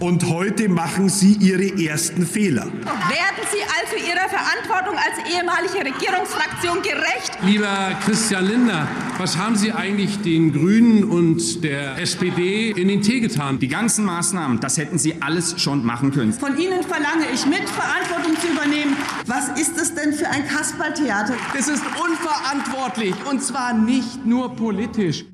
Und heute machen Sie Ihre ersten Fehler. Werden Sie also Ihrer Verantwortung als ehemalige Regierungsfraktion gerecht? Lieber Christian Lindner, was haben Sie eigentlich den Grünen und der SPD in den Tee getan? Die ganzen Maßnahmen, das hätten Sie alles schon machen können. Von Ihnen verlange ich mit, Verantwortung zu übernehmen. Was ist das denn für ein Kasperltheater? Das ist unverantwortlich und zwar nicht nur politisch.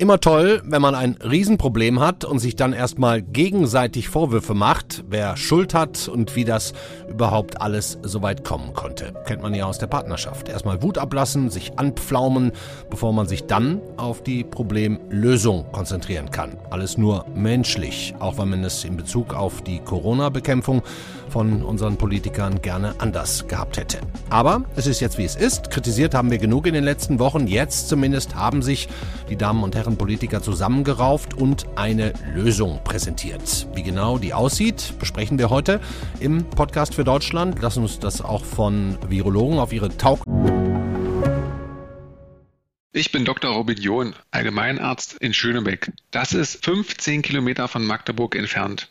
Immer toll, wenn man ein Riesenproblem hat und sich dann erstmal gegenseitig Vorwürfe macht, wer Schuld hat und wie das überhaupt alles so weit kommen konnte. Kennt man ja aus der Partnerschaft. Erstmal Wut ablassen, sich anpflaumen, bevor man sich dann auf die Problemlösung konzentrieren kann. Alles nur menschlich, auch wenn man es in Bezug auf die Corona-Bekämpfung von unseren Politikern gerne anders gehabt hätte. Aber es ist jetzt wie es ist. Kritisiert haben wir genug in den letzten Wochen. Jetzt zumindest haben sich die Damen und Herren Politiker zusammengerauft und eine Lösung präsentiert. Wie genau die aussieht, besprechen wir heute im Podcast für Deutschland. Lassen uns das auch von Virologen auf ihre Taug ich bin Dr. Robin John, Allgemeinarzt in Schönebeck. Das ist 15 Kilometer von Magdeburg entfernt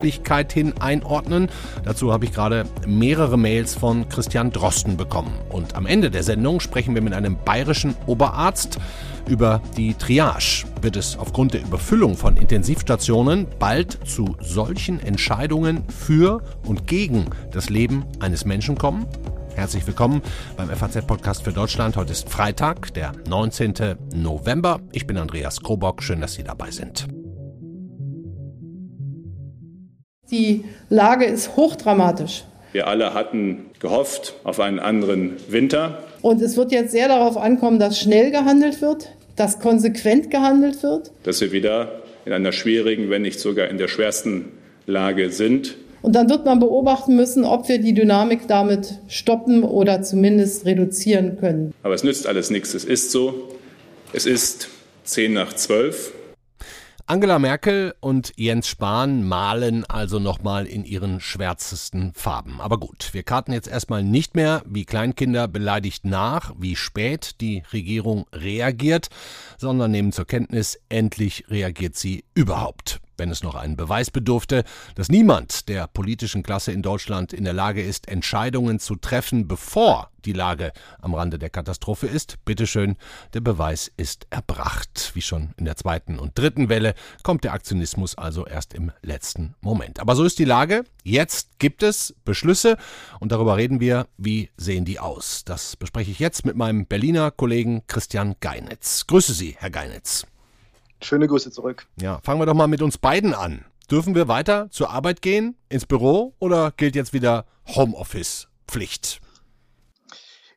hin einordnen. Dazu habe ich gerade mehrere Mails von Christian Drosten bekommen. Und am Ende der Sendung sprechen wir mit einem bayerischen Oberarzt über die Triage. Wird es aufgrund der Überfüllung von Intensivstationen bald zu solchen Entscheidungen für und gegen das Leben eines Menschen kommen? Herzlich willkommen beim FAZ-Podcast für Deutschland. Heute ist Freitag, der 19. November. Ich bin Andreas Krobock. Schön, dass Sie dabei sind. Die Lage ist hochdramatisch. Wir alle hatten gehofft auf einen anderen Winter. Und es wird jetzt sehr darauf ankommen, dass schnell gehandelt wird, dass konsequent gehandelt wird. Dass wir wieder in einer schwierigen, wenn nicht sogar in der schwersten Lage sind. Und dann wird man beobachten müssen, ob wir die Dynamik damit stoppen oder zumindest reduzieren können. Aber es nützt alles nichts. Es ist so. Es ist zehn nach zwölf. Angela Merkel und Jens Spahn malen also nochmal in ihren schwärzesten Farben. Aber gut, wir karten jetzt erstmal nicht mehr wie Kleinkinder beleidigt nach, wie spät die Regierung reagiert, sondern nehmen zur Kenntnis, endlich reagiert sie überhaupt wenn es noch einen Beweis bedurfte, dass niemand der politischen Klasse in Deutschland in der Lage ist, Entscheidungen zu treffen, bevor die Lage am Rande der Katastrophe ist. Bitteschön, der Beweis ist erbracht. Wie schon in der zweiten und dritten Welle kommt der Aktionismus also erst im letzten Moment. Aber so ist die Lage. Jetzt gibt es Beschlüsse und darüber reden wir, wie sehen die aus. Das bespreche ich jetzt mit meinem Berliner Kollegen Christian Geinitz. Grüße Sie, Herr Geinitz. Schöne Grüße zurück. Ja, fangen wir doch mal mit uns beiden an. Dürfen wir weiter zur Arbeit gehen, ins Büro oder gilt jetzt wieder Homeoffice-Pflicht?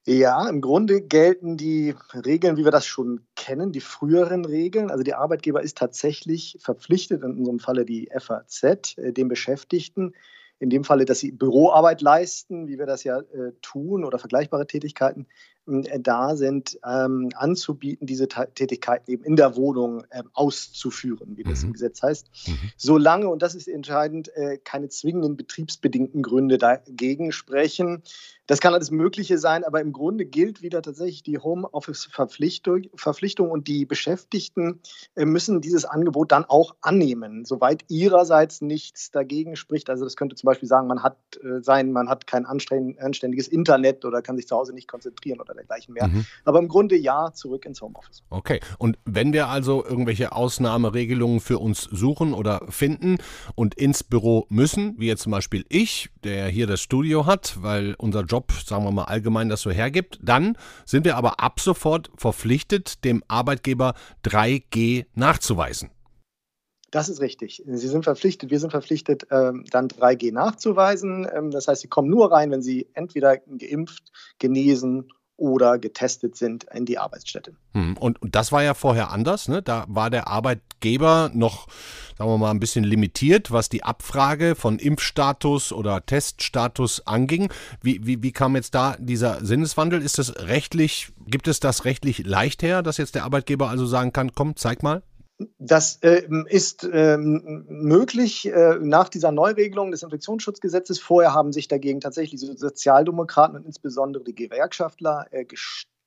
Ja, im Grunde gelten die Regeln, wie wir das schon kennen, die früheren Regeln. Also der Arbeitgeber ist tatsächlich verpflichtet, in unserem Falle die FAZ, äh, den Beschäftigten, in dem Falle, dass sie Büroarbeit leisten, wie wir das ja äh, tun, oder vergleichbare Tätigkeiten, da sind, ähm, anzubieten, diese Tätigkeiten eben in der Wohnung ähm, auszuführen, wie das mhm. im Gesetz heißt. Mhm. Solange, und das ist entscheidend, äh, keine zwingenden betriebsbedingten Gründe dagegen sprechen, das kann alles Mögliche sein, aber im Grunde gilt wieder tatsächlich die Homeoffice-Verpflichtung Verpflichtung und die Beschäftigten äh, müssen dieses Angebot dann auch annehmen, soweit ihrerseits nichts dagegen spricht. Also das könnte zum Beispiel sagen, man hat äh, sein, man hat kein anständiges Internet oder kann sich zu Hause nicht konzentrieren oder dergleichen mehr. Mhm. Aber im Grunde ja, zurück ins Homeoffice. Okay. Und wenn wir also irgendwelche Ausnahmeregelungen für uns suchen oder finden und ins Büro müssen, wie jetzt zum Beispiel ich, der hier das Studio hat, weil unser Job sagen wir mal allgemein, das so hergibt. Dann sind wir aber ab sofort verpflichtet, dem Arbeitgeber 3G nachzuweisen. Das ist richtig. Sie sind verpflichtet, wir sind verpflichtet, ähm, dann 3G nachzuweisen. Ähm, das heißt, Sie kommen nur rein, wenn Sie entweder geimpft, genesen oder getestet sind in die Arbeitsstätte. Hm, und, und das war ja vorher anders. Ne? Da war der Arbeitgeber noch, sagen wir mal, ein bisschen limitiert, was die Abfrage von Impfstatus oder Teststatus anging. Wie, wie, wie kam jetzt da dieser Sinneswandel? Ist das rechtlich, gibt es das rechtlich leicht her, dass jetzt der Arbeitgeber also sagen kann, komm, zeig mal? Das äh, ist äh, möglich äh, nach dieser Neuregelung des Infektionsschutzgesetzes. Vorher haben sich dagegen tatsächlich die Sozialdemokraten und insbesondere die Gewerkschaftler äh,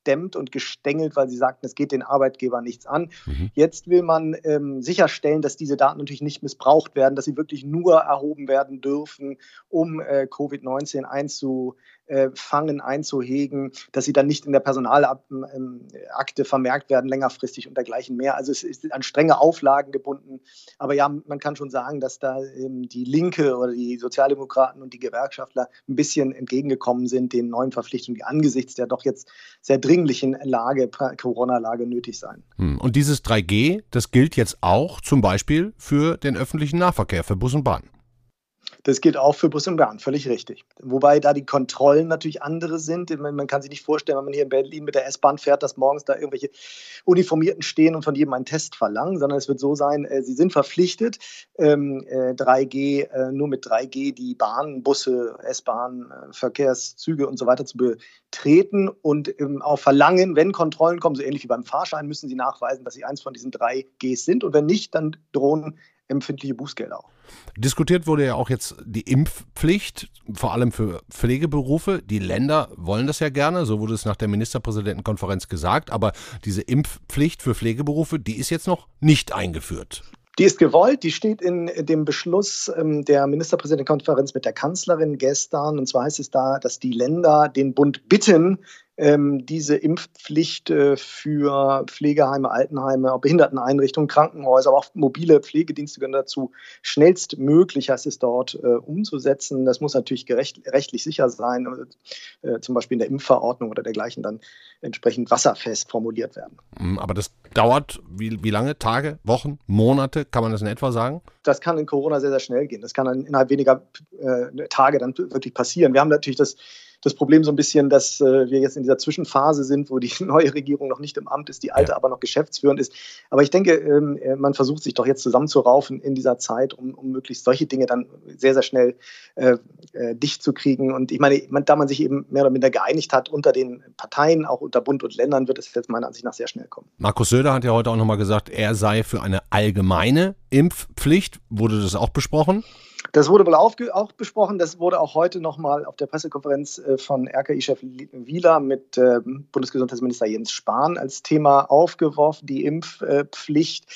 gestemmt und gestängelt, weil sie sagten, es geht den Arbeitgeber nichts an. Mhm. Jetzt will man ähm, sicherstellen, dass diese Daten natürlich nicht missbraucht werden, dass sie wirklich nur erhoben werden dürfen, um äh, Covid-19 einzu äh, fangen, einzuhegen, dass sie dann nicht in der Personalakte vermerkt werden, längerfristig und dergleichen mehr. Also es ist an strenge Auflagen gebunden. Aber ja, man kann schon sagen, dass da die Linke oder die Sozialdemokraten und die Gewerkschaftler ein bisschen entgegengekommen sind den neuen Verpflichtungen, die angesichts der doch jetzt sehr dringlichen Lage, Corona-Lage nötig sein. Hm, und dieses 3G, das gilt jetzt auch zum Beispiel für den öffentlichen Nahverkehr, für Bus und Bahn. Das gilt auch für Bus und Bahn, völlig richtig. Wobei da die Kontrollen natürlich andere sind. Man kann sich nicht vorstellen, wenn man hier in Berlin mit der S-Bahn fährt, dass morgens da irgendwelche Uniformierten stehen und von jedem einen Test verlangen, sondern es wird so sein, äh, sie sind verpflichtet, 3G, ähm, äh, nur mit 3G die Bahn, Busse, S-Bahn, äh, Verkehrszüge und so weiter zu betreten und ähm, auch verlangen, wenn Kontrollen kommen, so ähnlich wie beim Fahrschein, müssen sie nachweisen, dass sie eins von diesen 3Gs sind und wenn nicht, dann drohen empfindliche Bußgelder auch. Diskutiert wurde ja auch jetzt die Impfpflicht, vor allem für Pflegeberufe. Die Länder wollen das ja gerne, so wurde es nach der Ministerpräsidentenkonferenz gesagt, aber diese Impfpflicht für Pflegeberufe, die ist jetzt noch nicht eingeführt. Die ist gewollt, die steht in dem Beschluss ähm, der Ministerpräsidentenkonferenz mit der Kanzlerin gestern. Und zwar heißt es da, dass die Länder den Bund bitten, ähm, diese Impfpflicht äh, für Pflegeheime, Altenheime, Behinderteneinrichtungen, Krankenhäuser, aber auch mobile Pflegedienste gehören dazu, schnellstmöglich heißt es dort äh, umzusetzen. Das muss natürlich gerecht, rechtlich sicher sein, äh, zum Beispiel in der Impfverordnung oder dergleichen dann entsprechend wasserfest formuliert werden. Hm, aber das dauert wie, wie lange? Tage, Wochen, Monate? Kann man das in etwa sagen? Das kann in Corona sehr, sehr schnell gehen. Das kann dann innerhalb weniger äh, Tage dann wirklich passieren. Wir haben natürlich das das Problem so ein bisschen, dass äh, wir jetzt in dieser Zwischenphase sind, wo die neue Regierung noch nicht im Amt ist, die alte ja. aber noch geschäftsführend ist. Aber ich denke, ähm, äh, man versucht sich doch jetzt zusammenzuraufen in dieser Zeit, um, um möglichst solche Dinge dann sehr, sehr schnell äh, äh, dicht zu kriegen. Und ich meine, man, da man sich eben mehr oder minder geeinigt hat unter den Parteien, auch unter Bund und Ländern, wird es jetzt meiner Ansicht nach sehr schnell kommen. Markus Söder hat ja heute auch nochmal gesagt, er sei für eine allgemeine Impfpflicht. Wurde das auch besprochen? Das wurde wohl auch, auch besprochen. Das wurde auch heute nochmal auf der Pressekonferenz äh, von RKI-Chef Wieler mit äh, Bundesgesundheitsminister Jens Spahn als Thema aufgeworfen. Die Impfpflicht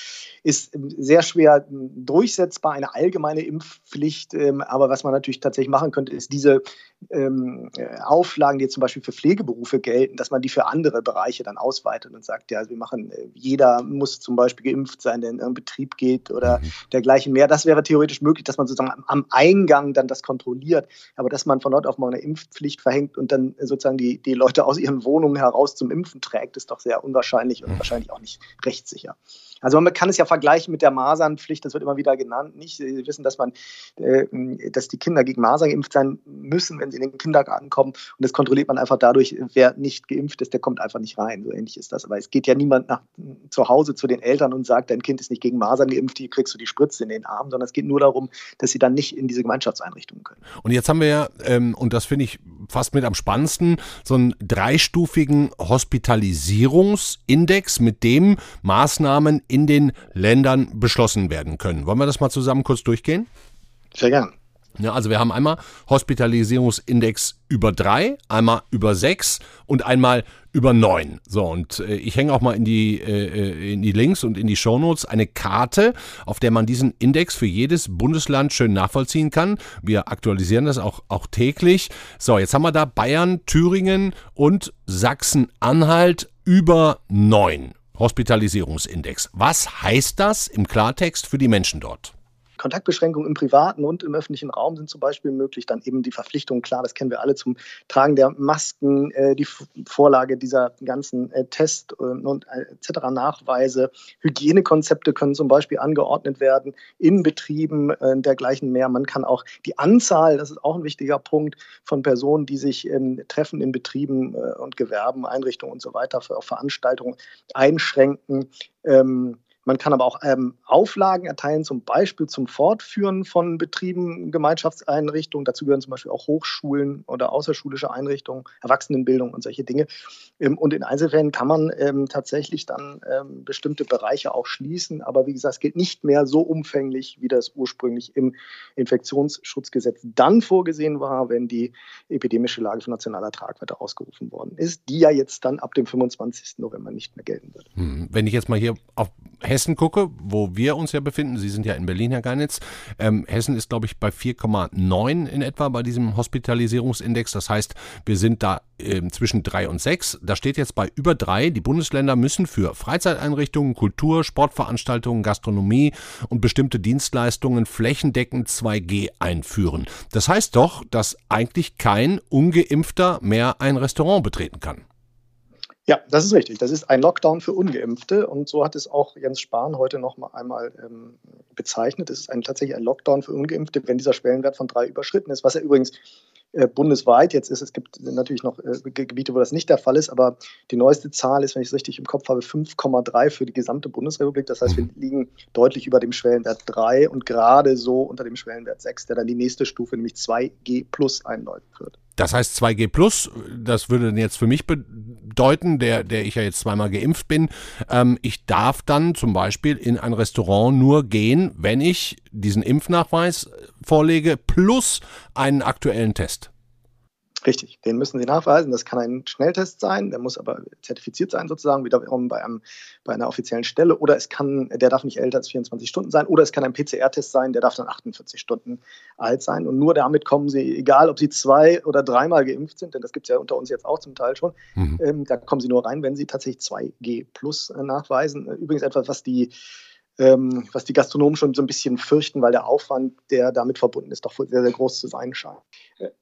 ist ähm, sehr schwer ähm, durchsetzbar, eine allgemeine Impfpflicht. Ähm, aber was man natürlich tatsächlich machen könnte, ist diese ähm, äh, Auflagen, die zum Beispiel für Pflegeberufe gelten, dass man die für andere Bereiche dann ausweitet und sagt, ja, wir machen, äh, jeder muss zum Beispiel geimpft sein, der in irgendeinen Betrieb geht oder mhm. dergleichen mehr. Das wäre theoretisch möglich, dass man sozusagen am, am, Eingang dann das kontrolliert. Aber dass man von dort auf mal eine Impfpflicht verhängt und dann sozusagen die, die Leute aus ihren Wohnungen heraus zum Impfen trägt, ist doch sehr unwahrscheinlich und mhm. wahrscheinlich auch nicht rechtssicher. Also man kann es ja vergleichen mit der Masernpflicht, das wird immer wieder genannt. Nicht? Sie wissen, dass man, äh, dass die Kinder gegen Masern geimpft sein müssen, wenn sie in den Kindergarten kommen. Und das kontrolliert man einfach dadurch, wer nicht geimpft ist, der kommt einfach nicht rein. So ähnlich ist das. Aber es geht ja niemand nach zu Hause zu den Eltern und sagt, dein Kind ist nicht gegen Masern geimpft, hier kriegst du die Spritze in den Arm, sondern es geht nur darum, dass sie dann nicht in diese Gemeinschaftseinrichtungen können. Und jetzt haben wir ja, ähm, und das finde ich fast mit am spannendsten, so einen dreistufigen Hospitalisierungsindex, mit dem Maßnahmen in den Ländern beschlossen werden können. Wollen wir das mal zusammen kurz durchgehen? Sehr gern. Ja, also wir haben einmal Hospitalisierungsindex über drei, einmal über sechs und einmal über neun. So, und äh, ich hänge auch mal in die, äh, äh, in die Links und in die Shownotes eine Karte, auf der man diesen Index für jedes Bundesland schön nachvollziehen kann. Wir aktualisieren das auch, auch täglich. So, jetzt haben wir da Bayern, Thüringen und Sachsen-Anhalt über neun. Hospitalisierungsindex. Was heißt das im Klartext für die Menschen dort? Kontaktbeschränkungen im privaten und im öffentlichen Raum sind zum Beispiel möglich. Dann eben die Verpflichtung, klar, das kennen wir alle, zum Tragen der Masken, äh, die Vorlage dieser ganzen äh, Test- äh, und äh, etc. Nachweise. Hygienekonzepte können zum Beispiel angeordnet werden in Betrieben dergleichen mehr. Man kann auch die Anzahl, das ist auch ein wichtiger Punkt, von Personen, die sich ähm, treffen in Betrieben und Gewerben, Einrichtungen und so weiter, für Veranstaltungen einschränken. Ähm, man kann aber auch ähm, Auflagen erteilen, zum Beispiel zum Fortführen von Betrieben, Gemeinschaftseinrichtungen. Dazu gehören zum Beispiel auch Hochschulen oder außerschulische Einrichtungen, Erwachsenenbildung und solche Dinge. Ähm, und in Einzelfällen kann man ähm, tatsächlich dann ähm, bestimmte Bereiche auch schließen. Aber wie gesagt, es gilt nicht mehr so umfänglich, wie das ursprünglich im Infektionsschutzgesetz dann vorgesehen war, wenn die epidemische Lage von nationaler Tragweite ausgerufen worden ist, die ja jetzt dann ab dem 25. November nicht mehr gelten wird. Hm, wenn ich jetzt mal hier auf Hessen gucke, wo wir uns ja befinden, Sie sind ja in Berlin, Herr Geinitz, ähm, Hessen ist, glaube ich, bei 4,9 in etwa bei diesem Hospitalisierungsindex. Das heißt, wir sind da äh, zwischen 3 und 6. Da steht jetzt bei über 3. Die Bundesländer müssen für Freizeiteinrichtungen, Kultur, Sportveranstaltungen, Gastronomie und bestimmte Dienstleistungen flächendeckend 2G einführen. Das heißt doch, dass eigentlich kein ungeimpfter mehr ein Restaurant betreten kann. Ja, das ist richtig. Das ist ein Lockdown für Ungeimpfte und so hat es auch Jens Spahn heute noch mal einmal ähm, bezeichnet. Es ist ein, tatsächlich ein Lockdown für Ungeimpfte, wenn dieser Schwellenwert von drei überschritten ist, was er übrigens äh, bundesweit jetzt ist. Es gibt natürlich noch äh, Gebiete, wo das nicht der Fall ist, aber die neueste Zahl ist, wenn ich es richtig im Kopf habe, 5,3 für die gesamte Bundesrepublik. Das heißt, wir mhm. liegen deutlich über dem Schwellenwert 3 und gerade so unter dem Schwellenwert 6, der dann die nächste Stufe, nämlich 2G plus einläuten wird. Das heißt 2G plus, das würde jetzt für mich bedeuten, der, der ich ja jetzt zweimal geimpft bin, ähm, ich darf dann zum Beispiel in ein Restaurant nur gehen, wenn ich diesen Impfnachweis vorlege plus einen aktuellen Test. Richtig, den müssen Sie nachweisen. Das kann ein Schnelltest sein, der muss aber zertifiziert sein, sozusagen, wiederum bei, einem, bei einer offiziellen Stelle. Oder es kann, der darf nicht älter als 24 Stunden sein. Oder es kann ein PCR-Test sein, der darf dann 48 Stunden alt sein. Und nur damit kommen Sie, egal ob Sie zwei oder dreimal geimpft sind, denn das gibt es ja unter uns jetzt auch zum Teil schon, mhm. ähm, da kommen Sie nur rein, wenn Sie tatsächlich 2G plus äh, nachweisen. Übrigens etwas, was die ähm, was die Gastronomen schon so ein bisschen fürchten, weil der Aufwand, der damit verbunden ist, doch sehr, sehr groß zu sein scheint.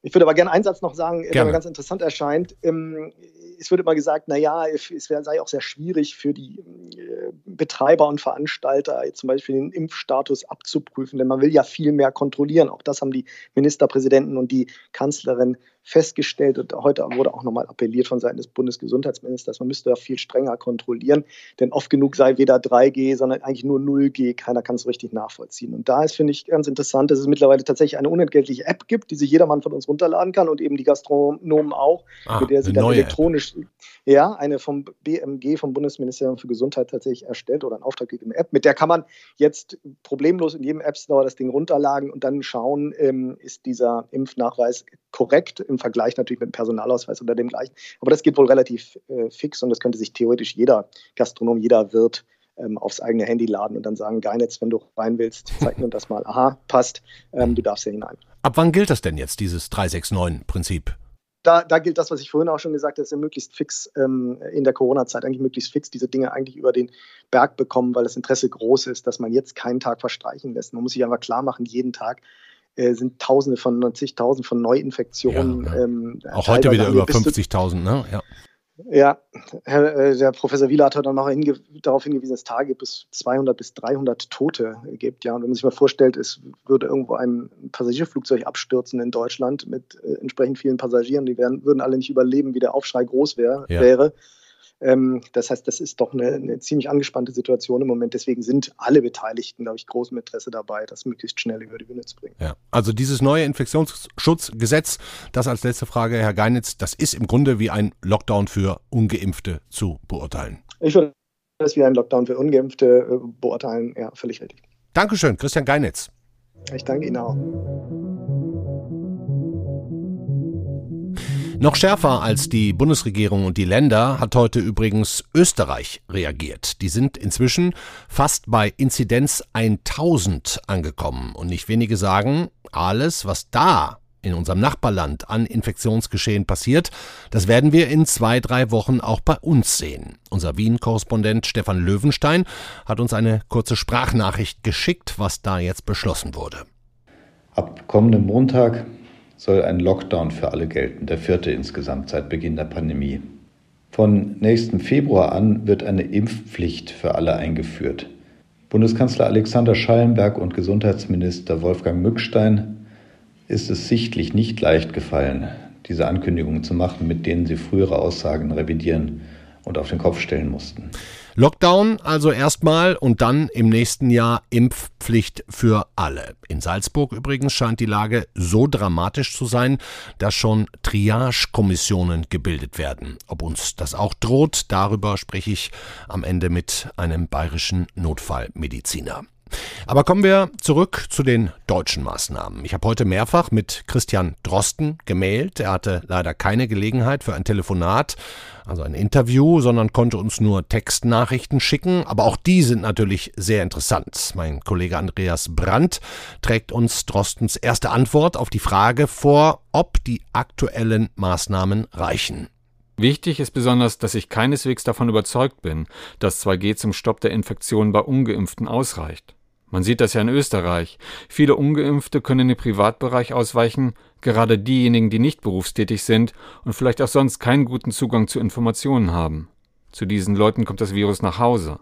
Ich würde aber gerne einen Satz noch sagen, gerne. der mir ganz interessant erscheint. Ähm, es wird immer gesagt, naja, es sei auch sehr schwierig für die äh, Betreiber und Veranstalter, zum Beispiel den Impfstatus abzuprüfen, denn man will ja viel mehr kontrollieren. Auch das haben die Ministerpräsidenten und die Kanzlerin festgestellt und heute wurde auch nochmal appelliert von Seiten des Bundesgesundheitsministers, man müsste da viel strenger kontrollieren, denn oft genug sei weder 3G, sondern eigentlich nur 0G, keiner kann es richtig nachvollziehen. Und da ist, finde ich, ganz interessant, dass es mittlerweile tatsächlich eine unentgeltliche App gibt, die sich jedermann von uns runterladen kann und eben die Gastronomen auch, ah, mit der sie dann elektronisch, App. ja, eine vom BMG, vom Bundesministerium für Gesundheit tatsächlich erstellt oder ein auftraggegebene App, mit der kann man jetzt problemlos in jedem App Store das Ding runterladen und dann schauen, ähm, ist dieser Impfnachweis korrekt im Vergleich natürlich mit dem Personalausweis oder dem gleichen. Aber das geht wohl relativ äh, fix und das könnte sich theoretisch jeder Gastronom, jeder Wirt ähm, aufs eigene Handy laden und dann sagen, Geinetz, wenn du rein willst, zeig mir das mal. Aha, passt, ähm, du darfst hier hinein. Ab wann gilt das denn jetzt, dieses 369-Prinzip? Da, da, gilt das, was ich vorhin auch schon gesagt habe, dass wir möglichst fix ähm, in der Corona-Zeit eigentlich möglichst fix diese Dinge eigentlich über den Berg bekommen, weil das Interesse groß ist, dass man jetzt keinen Tag verstreichen lässt. Man muss sich einfach klar machen, jeden Tag äh, sind Tausende von, zigtausend von Neuinfektionen. Ja, ja. Ähm, Auch heute wieder über 50.000, ne? Ja. Ja, Herr, äh, der Professor Wieler hat heute noch hinge darauf hingewiesen, dass es Tage bis 200 bis 300 Tote gibt. Ja, und wenn man sich mal vorstellt, es würde irgendwo ein Passagierflugzeug abstürzen in Deutschland mit äh, entsprechend vielen Passagieren, die wären, würden alle nicht überleben, wie der Aufschrei groß wär, ja. wäre. Ähm, das heißt, das ist doch eine, eine, ziemlich angespannte Situation im Moment. Deswegen sind alle Beteiligten, glaube ich, großem Interesse dabei, das möglichst schnell über die Bühne zu bringen. Ja, also dieses neue Infektionsschutzgesetz, das als letzte Frage, Herr Geinitz, das ist im Grunde wie ein Lockdown für Ungeimpfte zu beurteilen. Ich würde das wie ein Lockdown für Ungeimpfte äh, beurteilen. Ja, völlig richtig. Dankeschön, Christian Geinitz. Ich danke Ihnen auch. Noch schärfer als die Bundesregierung und die Länder hat heute übrigens Österreich reagiert. Die sind inzwischen fast bei Inzidenz 1000 angekommen. Und nicht wenige sagen, alles, was da in unserem Nachbarland an Infektionsgeschehen passiert, das werden wir in zwei, drei Wochen auch bei uns sehen. Unser Wien-Korrespondent Stefan Löwenstein hat uns eine kurze Sprachnachricht geschickt, was da jetzt beschlossen wurde. Ab kommenden Montag soll ein Lockdown für alle gelten, der vierte insgesamt seit Beginn der Pandemie. Von nächsten Februar an wird eine Impfpflicht für alle eingeführt. Bundeskanzler Alexander Schallenberg und Gesundheitsminister Wolfgang Mückstein ist es sichtlich nicht leicht gefallen, diese Ankündigungen zu machen, mit denen sie frühere Aussagen revidieren und auf den Kopf stellen mussten. Lockdown also erstmal und dann im nächsten Jahr Impfpflicht für alle. In Salzburg übrigens scheint die Lage so dramatisch zu sein, dass schon Triage-Kommissionen gebildet werden. Ob uns das auch droht, darüber spreche ich am Ende mit einem bayerischen Notfallmediziner. Aber kommen wir zurück zu den deutschen Maßnahmen. Ich habe heute mehrfach mit Christian Drosten gemailt. Er hatte leider keine Gelegenheit für ein Telefonat, also ein Interview, sondern konnte uns nur Textnachrichten schicken. Aber auch die sind natürlich sehr interessant. Mein Kollege Andreas Brandt trägt uns Drostens erste Antwort auf die Frage vor, ob die aktuellen Maßnahmen reichen. Wichtig ist besonders, dass ich keineswegs davon überzeugt bin, dass 2G zum Stopp der Infektion bei ungeimpften ausreicht. Man sieht das ja in Österreich. Viele ungeimpfte können in den Privatbereich ausweichen, gerade diejenigen, die nicht berufstätig sind und vielleicht auch sonst keinen guten Zugang zu Informationen haben. Zu diesen Leuten kommt das Virus nach Hause.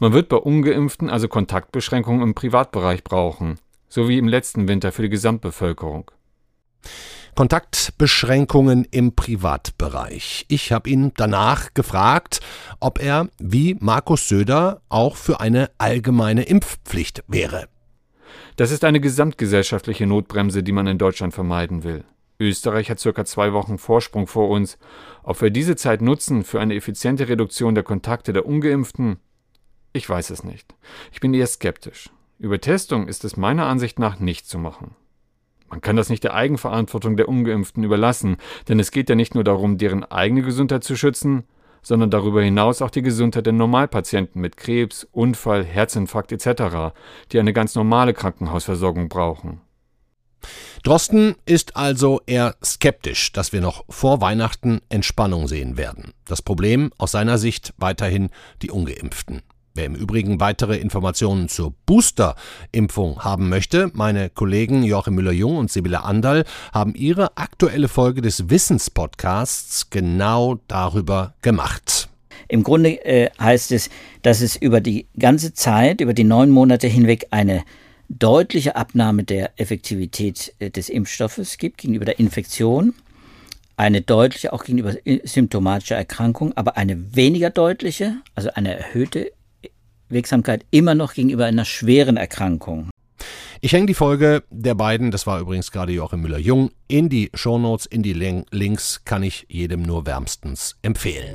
Man wird bei ungeimpften also Kontaktbeschränkungen im Privatbereich brauchen, so wie im letzten Winter für die Gesamtbevölkerung. Kontaktbeschränkungen im Privatbereich. Ich habe ihn danach gefragt, ob er, wie Markus Söder, auch für eine allgemeine Impfpflicht wäre. Das ist eine gesamtgesellschaftliche Notbremse, die man in Deutschland vermeiden will. Österreich hat circa zwei Wochen Vorsprung vor uns. Ob wir diese Zeit nutzen für eine effiziente Reduktion der Kontakte der ungeimpften? Ich weiß es nicht. Ich bin eher skeptisch. Über Testung ist es meiner Ansicht nach nicht zu machen. Man kann das nicht der Eigenverantwortung der ungeimpften überlassen, denn es geht ja nicht nur darum, deren eigene Gesundheit zu schützen, sondern darüber hinaus auch die Gesundheit der Normalpatienten mit Krebs, Unfall, Herzinfarkt etc., die eine ganz normale Krankenhausversorgung brauchen. Drosten ist also eher skeptisch, dass wir noch vor Weihnachten Entspannung sehen werden. Das Problem aus seiner Sicht weiterhin die ungeimpften. Wer im Übrigen weitere Informationen zur Booster-Impfung haben möchte, meine Kollegen Joachim Müller-Jung und Sibylle Andal haben ihre aktuelle Folge des Wissenspodcasts genau darüber gemacht. Im Grunde äh, heißt es, dass es über die ganze Zeit, über die neun Monate hinweg eine deutliche Abnahme der Effektivität äh, des Impfstoffes gibt gegenüber der Infektion eine deutliche auch gegenüber äh, symptomatischer Erkrankung, aber eine weniger deutliche, also eine erhöhte Wirksamkeit immer noch gegenüber einer schweren Erkrankung. Ich hänge die Folge der beiden, das war übrigens gerade Joachim Müller-Jung, in die Shownotes, in die Links, kann ich jedem nur wärmstens empfehlen.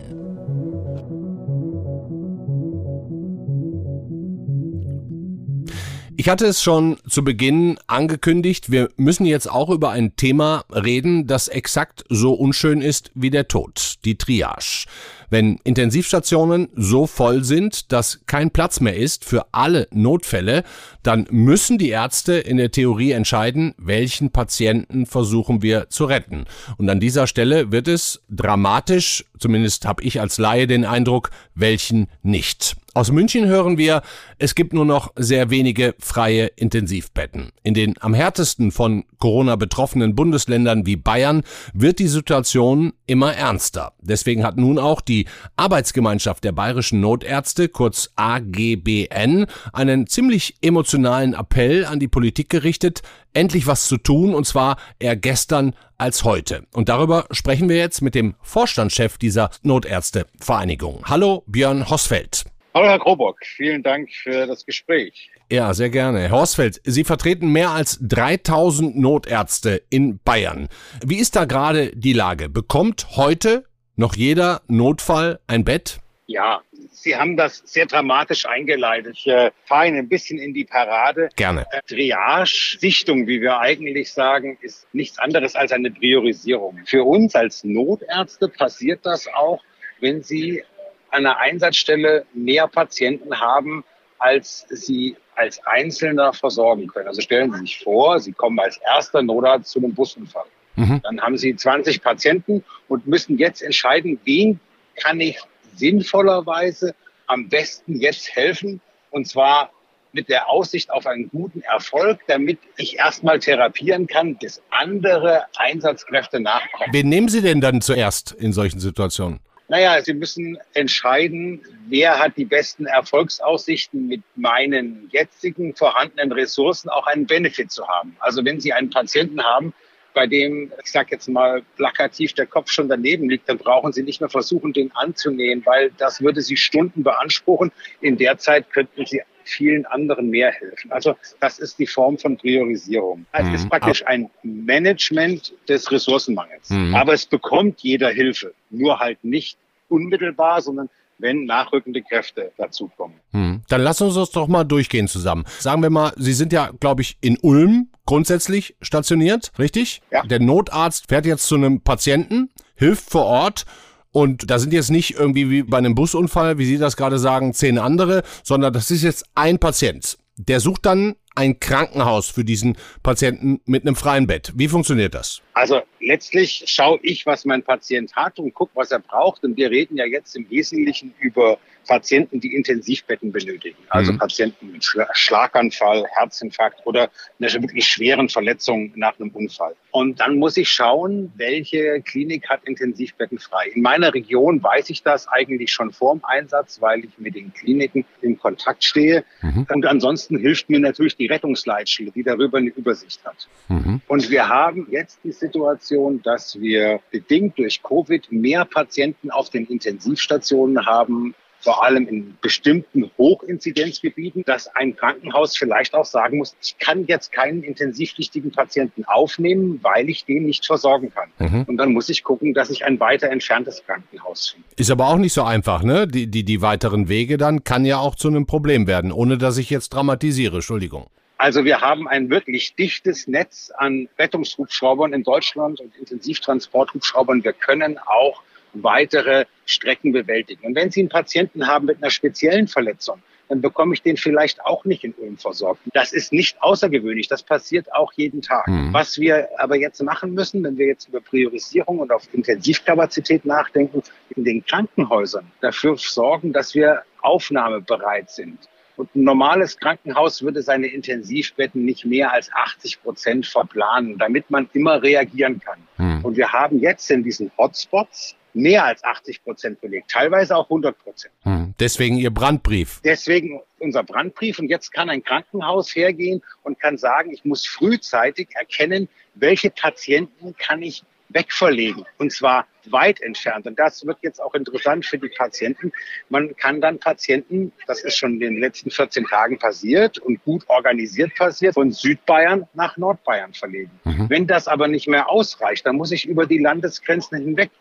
Ich hatte es schon zu Beginn angekündigt, wir müssen jetzt auch über ein Thema reden, das exakt so unschön ist wie der Tod, die Triage. Wenn Intensivstationen so voll sind, dass kein Platz mehr ist für alle Notfälle, dann müssen die Ärzte in der Theorie entscheiden, welchen Patienten versuchen wir zu retten. Und an dieser Stelle wird es dramatisch, zumindest habe ich als Laie den Eindruck, welchen nicht. Aus München hören wir, es gibt nur noch sehr wenige freie Intensivbetten. In den am härtesten von Corona betroffenen Bundesländern wie Bayern wird die Situation immer ernster. Deswegen hat nun auch die Arbeitsgemeinschaft der bayerischen Notärzte, kurz AGBN, einen ziemlich emotionalen Appell an die Politik gerichtet, endlich was zu tun, und zwar eher gestern als heute. Und darüber sprechen wir jetzt mit dem Vorstandschef dieser Notärztevereinigung. Hallo, Björn Hosfeld. Hallo, Herr Krobock. Vielen Dank für das Gespräch. Ja, sehr gerne. Herr Horsfeld, Sie vertreten mehr als 3000 Notärzte in Bayern. Wie ist da gerade die Lage? Bekommt heute noch jeder Notfall ein Bett? Ja, Sie haben das sehr dramatisch eingeleitet. Ich äh, fahre Ihnen ein bisschen in die Parade. Gerne. Äh, Triage-Sichtung, wie wir eigentlich sagen, ist nichts anderes als eine Priorisierung. Für uns als Notärzte passiert das auch, wenn Sie einer Einsatzstelle mehr Patienten haben, als Sie als Einzelner versorgen können. Also stellen Sie sich vor, Sie kommen als erster Notarzt zu einem Busunfall. Mhm. Dann haben Sie 20 Patienten und müssen jetzt entscheiden, wen kann ich sinnvollerweise am besten jetzt helfen. Und zwar mit der Aussicht auf einen guten Erfolg, damit ich erstmal therapieren kann, bis andere Einsatzkräfte nachkommen. Wen nehmen Sie denn dann zuerst in solchen Situationen? Naja, Sie müssen entscheiden, wer hat die besten Erfolgsaussichten mit meinen jetzigen vorhandenen Ressourcen auch einen Benefit zu haben. Also wenn Sie einen Patienten haben, bei dem, ich sage jetzt mal plakativ, der Kopf schon daneben liegt, dann brauchen Sie nicht mehr versuchen, den anzunähen, weil das würde Sie Stunden beanspruchen. In der Zeit könnten Sie vielen anderen mehr helfen. Also das ist die Form von Priorisierung. Es mhm. ist praktisch ein Management des Ressourcenmangels. Mhm. Aber es bekommt jeder Hilfe, nur halt nicht unmittelbar, sondern wenn nachrückende Kräfte dazukommen. Hm. Dann lassen uns das doch mal durchgehen zusammen. Sagen wir mal, Sie sind ja, glaube ich, in Ulm grundsätzlich stationiert, richtig? Ja. Der Notarzt fährt jetzt zu einem Patienten, hilft vor Ort und da sind jetzt nicht irgendwie wie bei einem Busunfall, wie Sie das gerade sagen, zehn andere, sondern das ist jetzt ein Patient. Der sucht dann ein Krankenhaus für diesen Patienten mit einem freien Bett. Wie funktioniert das? Also letztlich schaue ich, was mein Patient hat und gucke, was er braucht. Und wir reden ja jetzt im Wesentlichen über Patienten, die Intensivbetten benötigen. Also mhm. Patienten mit Schlaganfall, Herzinfarkt oder einer wirklich schweren Verletzung nach einem Unfall. Und dann muss ich schauen, welche Klinik hat Intensivbetten frei. In meiner Region weiß ich das eigentlich schon vor dem Einsatz, weil ich mit den Kliniken in Kontakt stehe. Mhm. Und ansonsten hilft mir natürlich die Rettungsleitstelle, die darüber eine Übersicht hat. Mhm. Und wir haben jetzt die Situation, dass wir bedingt durch Covid mehr Patienten auf den Intensivstationen haben, vor allem in bestimmten Hochinzidenzgebieten, dass ein Krankenhaus vielleicht auch sagen muss, ich kann jetzt keinen intensivpflichtigen Patienten aufnehmen, weil ich den nicht versorgen kann. Mhm. Und dann muss ich gucken, dass ich ein weiter entferntes Krankenhaus finde. Ist aber auch nicht so einfach, ne? Die, die, die weiteren Wege dann kann ja auch zu einem Problem werden, ohne dass ich jetzt dramatisiere. Entschuldigung. Also wir haben ein wirklich dichtes Netz an Rettungshubschraubern in Deutschland und Intensivtransporthubschraubern. Wir können auch weitere Strecken bewältigen. Und wenn Sie einen Patienten haben mit einer speziellen Verletzung, dann bekomme ich den vielleicht auch nicht in Ulm versorgt. Das ist nicht außergewöhnlich, das passiert auch jeden Tag. Mhm. Was wir aber jetzt machen müssen, wenn wir jetzt über Priorisierung und auf Intensivkapazität nachdenken, in den Krankenhäusern dafür sorgen, dass wir aufnahmebereit sind. Und ein normales Krankenhaus würde seine Intensivbetten nicht mehr als 80 Prozent verplanen, damit man immer reagieren kann. Mhm. Und wir haben jetzt in diesen Hotspots mehr als 80 Prozent belegt, teilweise auch 100 Prozent. Hm. Deswegen Ihr Brandbrief. Deswegen unser Brandbrief. Und jetzt kann ein Krankenhaus hergehen und kann sagen, ich muss frühzeitig erkennen, welche Patienten kann ich wegverlegen. Und zwar weit entfernt. Und das wird jetzt auch interessant für die Patienten. Man kann dann Patienten, das ist schon in den letzten 14 Tagen passiert und gut organisiert passiert, von Südbayern nach Nordbayern verlegen. Mhm. Wenn das aber nicht mehr ausreicht, dann muss ich über die Landesgrenzen hinweg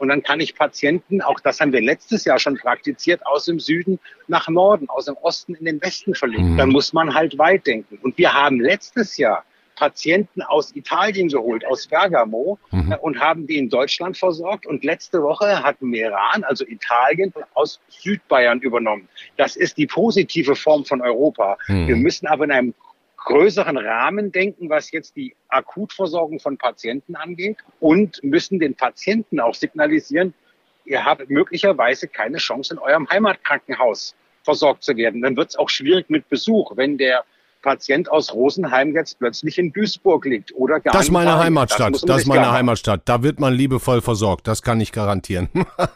und dann kann ich Patienten, auch das haben wir letztes Jahr schon praktiziert, aus dem Süden nach Norden, aus dem Osten in den Westen verlegen. Mhm. Dann muss man halt weit denken. Und wir haben letztes Jahr Patienten aus Italien geholt, aus Bergamo, mhm. Äh, und haben die in Deutschland versorgt. Und letzte Woche hat Meran, also Italien, aus Südbayern übernommen. Das ist die positive Form von Europa. Mhm. Wir müssen aber in einem größeren Rahmen denken, was jetzt die Akutversorgung von Patienten angeht und müssen den Patienten auch signalisieren, ihr habt möglicherweise keine Chance in eurem Heimatkrankenhaus versorgt zu werden. Dann wird es auch schwierig mit Besuch, wenn der Patient aus Rosenheim jetzt plötzlich in Duisburg liegt oder gar Das ist meine Heimatstadt. Das, das ist meine Heimatstadt. Da wird man liebevoll versorgt. Das kann ich garantieren.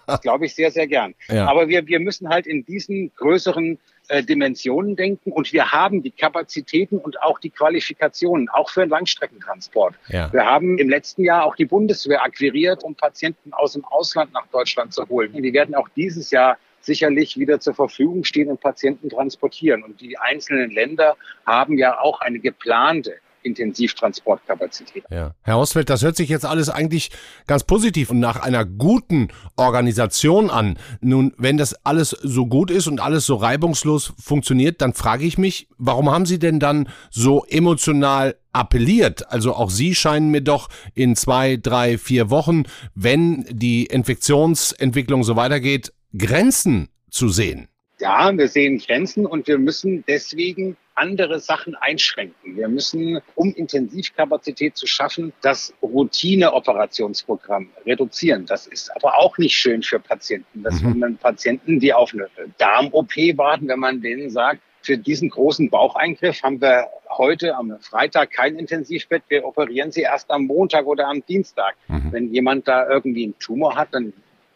das glaube ich sehr, sehr gern. Ja. Aber wir, wir müssen halt in diesen größeren äh, Dimensionen denken und wir haben die Kapazitäten und auch die Qualifikationen, auch für den Langstreckentransport. Ja. Wir haben im letzten Jahr auch die Bundeswehr akquiriert, um Patienten aus dem Ausland nach Deutschland zu holen. Die werden auch dieses Jahr sicherlich wieder zur Verfügung stehen und Patienten transportieren. Und die einzelnen Länder haben ja auch eine geplante Intensivtransportkapazität. Ja. Herr Oswald, das hört sich jetzt alles eigentlich ganz positiv und nach einer guten Organisation an. Nun, wenn das alles so gut ist und alles so reibungslos funktioniert, dann frage ich mich, warum haben Sie denn dann so emotional appelliert. Also auch Sie scheinen mir doch in zwei, drei, vier Wochen, wenn die Infektionsentwicklung so weitergeht, Grenzen zu sehen. Ja, wir sehen Grenzen und wir müssen deswegen andere Sachen einschränken. Wir müssen, um Intensivkapazität zu schaffen, das Routineoperationsprogramm reduzieren. Das ist aber auch nicht schön für Patienten. Das mhm. sind Patienten, die auf eine Darm-OP warten, wenn man denen sagt, für diesen großen Baucheingriff haben wir heute am Freitag kein Intensivbett. Wir operieren sie erst am Montag oder am Dienstag. Mhm. Wenn jemand da irgendwie einen Tumor hat, dann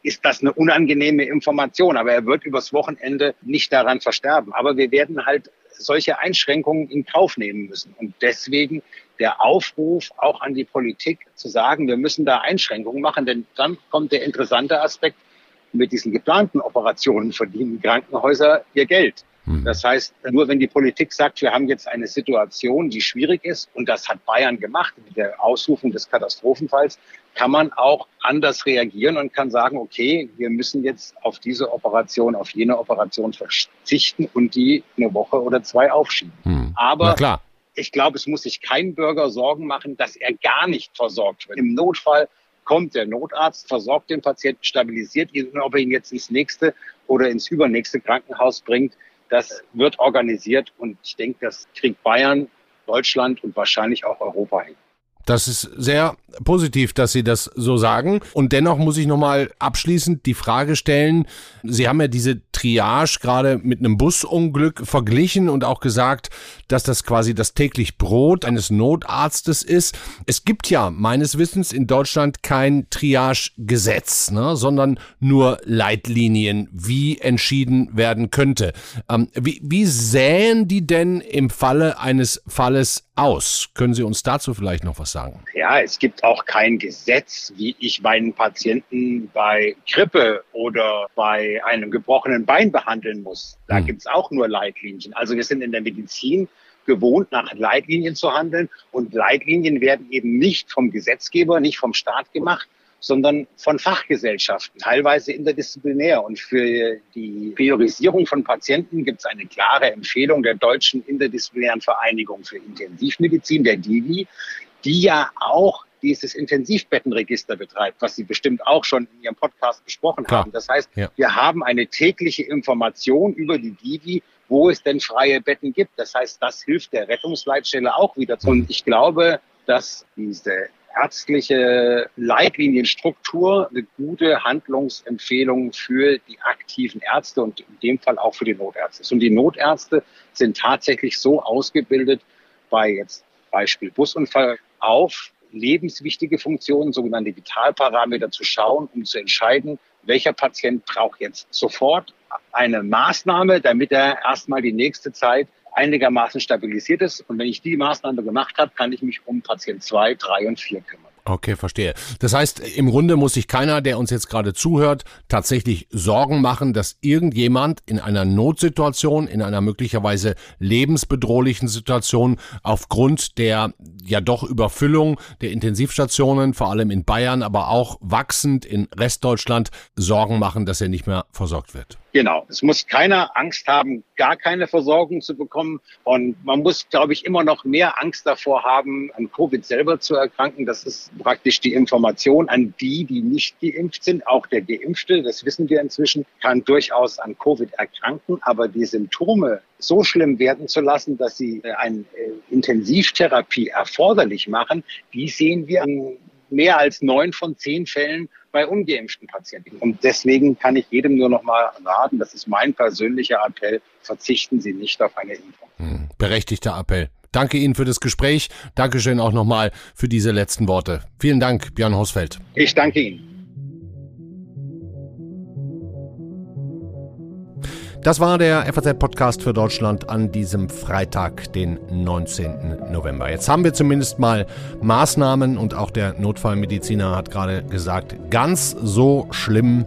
ist das eine unangenehme Information. Aber er wird übers Wochenende nicht daran versterben. Aber wir werden halt solche Einschränkungen in Kauf nehmen müssen. Und deswegen der Aufruf auch an die Politik zu sagen, wir müssen da Einschränkungen machen, denn dann kommt der interessante Aspekt, mit diesen geplanten Operationen verdienen Krankenhäuser ihr Geld. Hm. Das heißt, nur wenn die Politik sagt, wir haben jetzt eine Situation, die schwierig ist, und das hat Bayern gemacht mit der Ausrufung des Katastrophenfalls, kann man auch anders reagieren und kann sagen, okay, wir müssen jetzt auf diese Operation, auf jene Operation verzichten und die eine Woche oder zwei aufschieben. Hm. Aber ich glaube, es muss sich kein Bürger Sorgen machen, dass er gar nicht versorgt wird. Im Notfall kommt der Notarzt, versorgt den Patienten, stabilisiert ihn, ob er ihn jetzt ins nächste oder ins übernächste Krankenhaus bringt. Das wird organisiert und ich denke, das kriegt Bayern, Deutschland und wahrscheinlich auch Europa hin. Das ist sehr positiv, dass Sie das so sagen. Und dennoch muss ich nochmal abschließend die Frage stellen, Sie haben ja diese Triage gerade mit einem Busunglück verglichen und auch gesagt, dass das quasi das täglich Brot eines Notarztes ist. Es gibt ja meines Wissens in Deutschland kein Triage-Gesetz, ne, sondern nur Leitlinien, wie entschieden werden könnte. Ähm, wie, wie sähen die denn im Falle eines Falles aus? Können Sie uns dazu vielleicht noch was sagen? Ja, es gibt auch kein Gesetz, wie ich meinen Patienten bei Grippe oder bei einem gebrochenen Bein behandeln muss. Da hm. gibt es auch nur Leitlinien. Also wir sind in der Medizin gewohnt, nach Leitlinien zu handeln. Und Leitlinien werden eben nicht vom Gesetzgeber, nicht vom Staat gemacht, sondern von Fachgesellschaften, teilweise interdisziplinär. Und für die Priorisierung von Patienten gibt es eine klare Empfehlung der Deutschen Interdisziplinären Vereinigung für Intensivmedizin, der DIVI, die ja auch dieses Intensivbettenregister betreibt, was Sie bestimmt auch schon in Ihrem Podcast besprochen Klar. haben. Das heißt, ja. wir haben eine tägliche Information über die Divi, wo es denn freie Betten gibt. Das heißt, das hilft der Rettungsleitstelle auch wieder. Und ich glaube, dass diese ärztliche Leitlinienstruktur eine gute Handlungsempfehlung für die aktiven Ärzte und in dem Fall auch für die Notärzte. Und die Notärzte sind tatsächlich so ausgebildet, bei jetzt Beispiel Busunfall auf lebenswichtige Funktionen, sogenannte Vitalparameter zu schauen, um zu entscheiden, welcher Patient braucht jetzt sofort eine Maßnahme, damit er erstmal die nächste Zeit einigermaßen stabilisiert ist. Und wenn ich die Maßnahme gemacht habe, kann ich mich um Patient 2, 3 und 4 kümmern. Okay, verstehe. Das heißt, im Grunde muss sich keiner, der uns jetzt gerade zuhört, tatsächlich Sorgen machen, dass irgendjemand in einer Notsituation, in einer möglicherweise lebensbedrohlichen Situation aufgrund der ja doch Überfüllung der Intensivstationen, vor allem in Bayern, aber auch wachsend in Restdeutschland, Sorgen machen, dass er nicht mehr versorgt wird. Genau. Es muss keiner Angst haben, gar keine Versorgung zu bekommen. Und man muss, glaube ich, immer noch mehr Angst davor haben, an Covid selber zu erkranken. Das ist praktisch die Information an die, die nicht geimpft sind. Auch der Geimpfte, das wissen wir inzwischen, kann durchaus an Covid erkranken. Aber die Symptome so schlimm werden zu lassen, dass sie äh, eine äh, Intensivtherapie erforderlich machen, die sehen wir an mehr als neun von zehn Fällen bei ungeimpften Patienten. Und deswegen kann ich jedem nur noch mal raten, das ist mein persönlicher Appell, verzichten Sie nicht auf eine Impfung. Hm, berechtigter Appell. Danke Ihnen für das Gespräch. Dankeschön auch nochmal für diese letzten Worte. Vielen Dank, Björn Hausfeld. Ich danke Ihnen. Das war der FAZ-Podcast für Deutschland an diesem Freitag, den 19. November. Jetzt haben wir zumindest mal Maßnahmen und auch der Notfallmediziner hat gerade gesagt, ganz so schlimm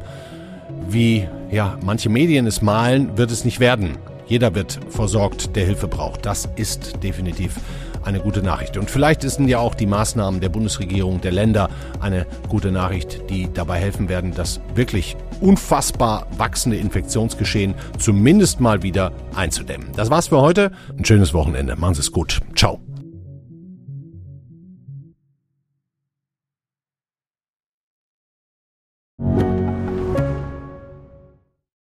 wie ja, manche Medien es malen, wird es nicht werden. Jeder wird versorgt, der Hilfe braucht. Das ist definitiv eine gute Nachricht. Und vielleicht sind ja auch die Maßnahmen der Bundesregierung, der Länder eine gute Nachricht, die dabei helfen werden, das wirklich unfassbar wachsende Infektionsgeschehen zumindest mal wieder einzudämmen. Das war's für heute. Ein schönes Wochenende. Machen Sie es gut. Ciao.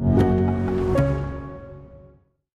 you.